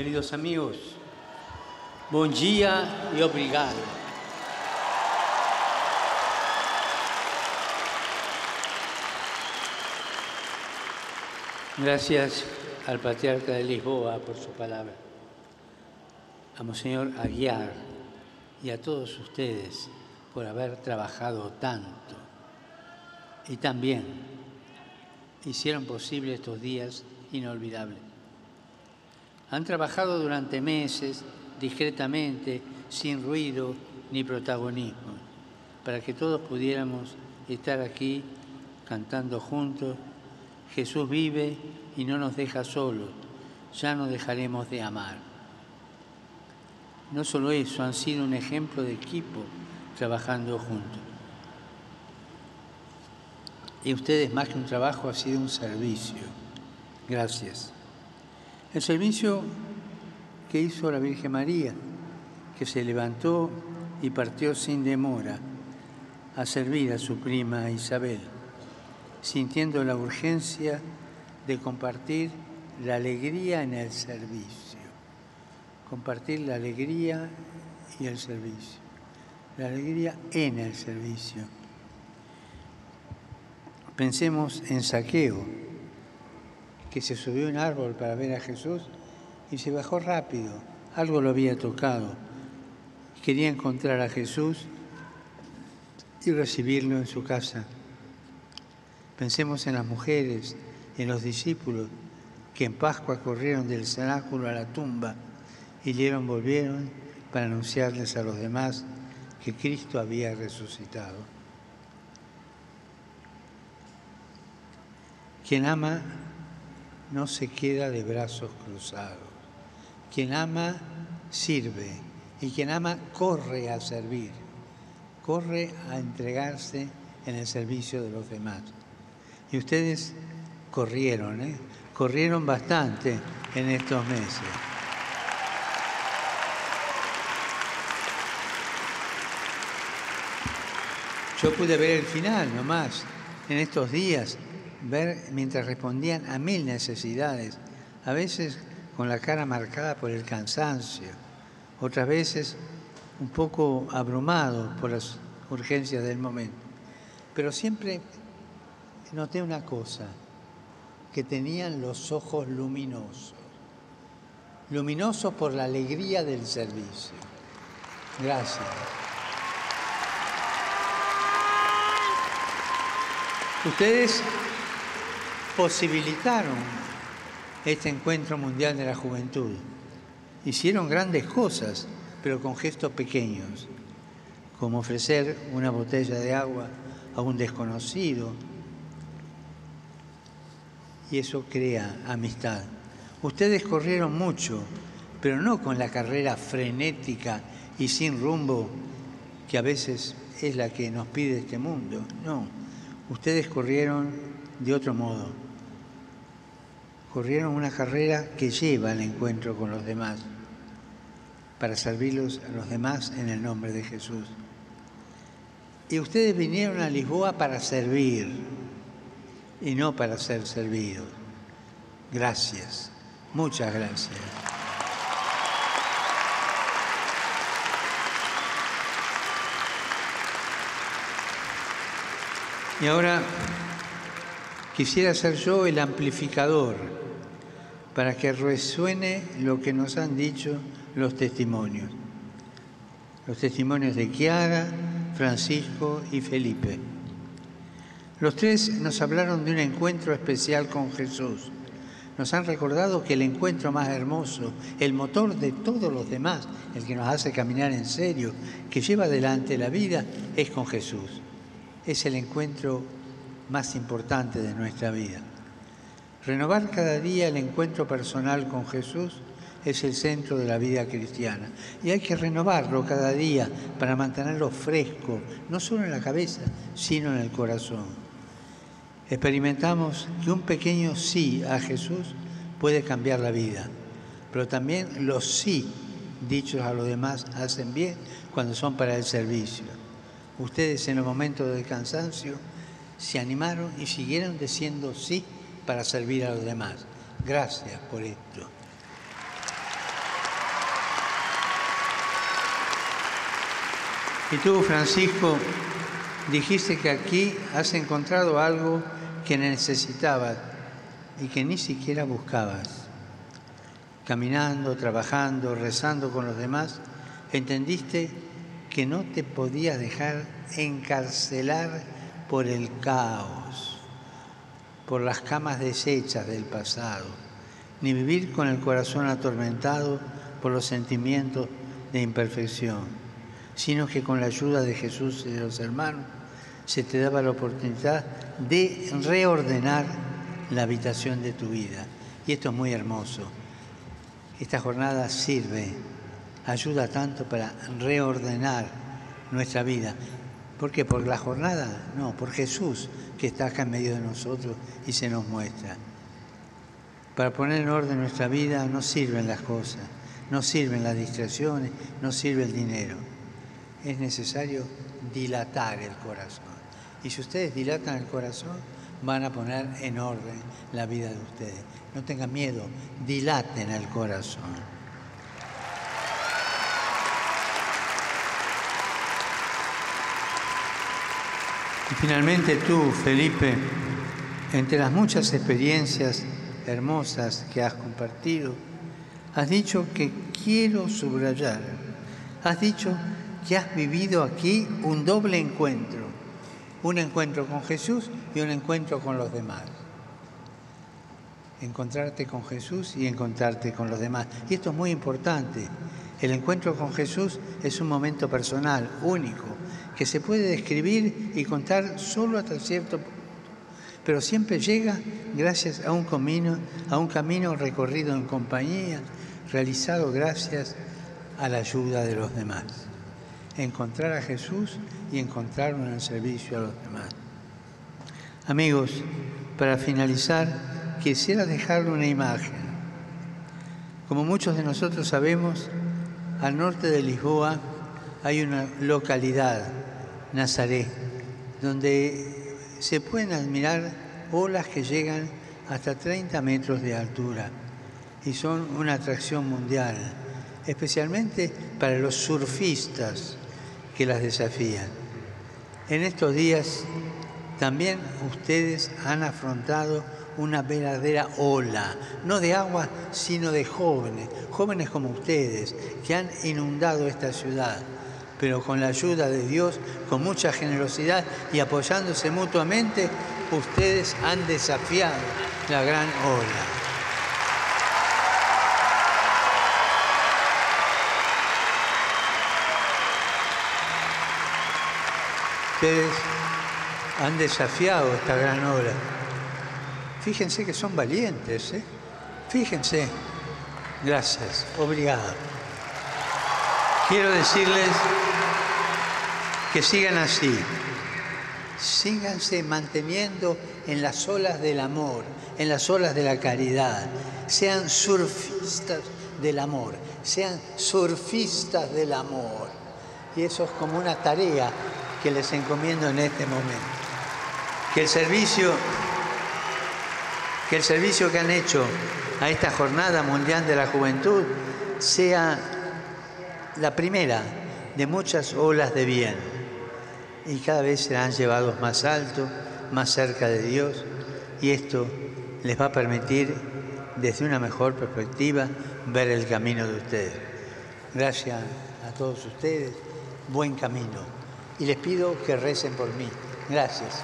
Queridos amigos, buen día y obrigado. Gracias al patriarca de Lisboa por su palabra, a Monseñor Aguiar y a todos ustedes por haber trabajado tanto y también hicieron posible estos días inolvidables. Han trabajado durante meses, discretamente, sin ruido ni protagonismo, para que todos pudiéramos estar aquí cantando juntos. Jesús vive y no nos deja solos, ya no dejaremos de amar. No solo eso, han sido un ejemplo de equipo trabajando juntos. Y ustedes más que un trabajo ha sido un servicio. Gracias. El servicio que hizo la Virgen María, que se levantó y partió sin demora a servir a su prima Isabel, sintiendo la urgencia de compartir la alegría en el servicio. Compartir la alegría y el servicio. La alegría en el servicio. Pensemos en saqueo que se subió a un árbol para ver a Jesús y se bajó rápido. Algo lo había tocado. Quería encontrar a Jesús y recibirlo en su casa. Pensemos en las mujeres, en los discípulos que en Pascua corrieron del cenáculo a la tumba y dieron, volvieron para anunciarles a los demás que Cristo había resucitado. Quien ama no se queda de brazos cruzados. Quien ama, sirve. Y quien ama, corre a servir. Corre a entregarse en el servicio de los demás. Y ustedes corrieron, ¿eh? Corrieron bastante en estos meses. Yo pude ver el final nomás en estos días ver mientras respondían a mil necesidades, a veces con la cara marcada por el cansancio, otras veces un poco abrumado por las urgencias del momento. Pero siempre noté una cosa, que tenían los ojos luminosos, luminosos por la alegría del servicio. Gracias. Ustedes posibilitaron este encuentro mundial de la juventud. Hicieron grandes cosas, pero con gestos pequeños, como ofrecer una botella de agua a un desconocido. Y eso crea amistad. Ustedes corrieron mucho, pero no con la carrera frenética y sin rumbo que a veces es la que nos pide este mundo. No, ustedes corrieron de otro modo corrieron una carrera que lleva al encuentro con los demás, para servirlos a los demás en el nombre de Jesús. Y ustedes vinieron a Lisboa para servir y no para ser servidos. Gracias, muchas gracias. Y ahora quisiera ser yo el amplificador para que resuene lo que nos han dicho los testimonios. Los testimonios de Chiara, Francisco y Felipe. Los tres nos hablaron de un encuentro especial con Jesús. Nos han recordado que el encuentro más hermoso, el motor de todos los demás, el que nos hace caminar en serio, que lleva adelante la vida, es con Jesús. Es el encuentro más importante de nuestra vida. Renovar cada día el encuentro personal con Jesús es el centro de la vida cristiana. Y hay que renovarlo cada día para mantenerlo fresco, no solo en la cabeza, sino en el corazón. Experimentamos que un pequeño sí a Jesús puede cambiar la vida, pero también los sí dichos a los demás hacen bien cuando son para el servicio. Ustedes en el momento del cansancio se animaron y siguieron diciendo sí para servir a los demás. Gracias por esto. Y tú, Francisco, dijiste que aquí has encontrado algo que necesitabas y que ni siquiera buscabas. Caminando, trabajando, rezando con los demás, entendiste que no te podías dejar encarcelar por el caos, por las camas deshechas del pasado, ni vivir con el corazón atormentado por los sentimientos de imperfección, sino que con la ayuda de Jesús y de los hermanos se te daba la oportunidad de reordenar la habitación de tu vida. Y esto es muy hermoso. Esta jornada sirve, ayuda tanto para reordenar nuestra vida. ¿Por qué? ¿Por la jornada? No, por Jesús que está acá en medio de nosotros y se nos muestra. Para poner en orden nuestra vida no sirven las cosas, no sirven las distracciones, no sirve el dinero. Es necesario dilatar el corazón. Y si ustedes dilatan el corazón, van a poner en orden la vida de ustedes. No tengan miedo, dilaten el corazón. Y finalmente tú, Felipe, entre las muchas experiencias hermosas que has compartido, has dicho que quiero subrayar, has dicho que has vivido aquí un doble encuentro, un encuentro con Jesús y un encuentro con los demás. Encontrarte con Jesús y encontrarte con los demás. Y esto es muy importante. El encuentro con Jesús es un momento personal, único, que se puede describir y contar solo hasta cierto punto, pero siempre llega gracias a un camino, a un camino recorrido en compañía, realizado gracias a la ayuda de los demás. Encontrar a Jesús y encontrarlo en el servicio a los demás. Amigos, para finalizar, quisiera dejarle una imagen. Como muchos de nosotros sabemos, al norte de Lisboa hay una localidad Nazaret, donde se pueden admirar olas que llegan hasta 30 metros de altura y son una atracción mundial, especialmente para los surfistas que las desafían. En estos días también ustedes han afrontado una verdadera ola, no de agua, sino de jóvenes, jóvenes como ustedes, que han inundado esta ciudad pero con la ayuda de Dios, con mucha generosidad y apoyándose mutuamente, ustedes han desafiado la gran ola. Ustedes han desafiado esta gran ola. Fíjense que son valientes, ¿eh? Fíjense. Gracias, obrigado. Quiero decirles que sigan así. Síganse manteniendo en las olas del amor, en las olas de la caridad. Sean surfistas del amor, sean surfistas del amor. Y eso es como una tarea que les encomiendo en este momento. Que el servicio que el servicio que han hecho a esta Jornada Mundial de la Juventud sea la primera de muchas olas de bien y cada vez serán llevados más alto, más cerca de Dios y esto les va a permitir desde una mejor perspectiva ver el camino de ustedes. Gracias a todos ustedes, buen camino y les pido que recen por mí. Gracias.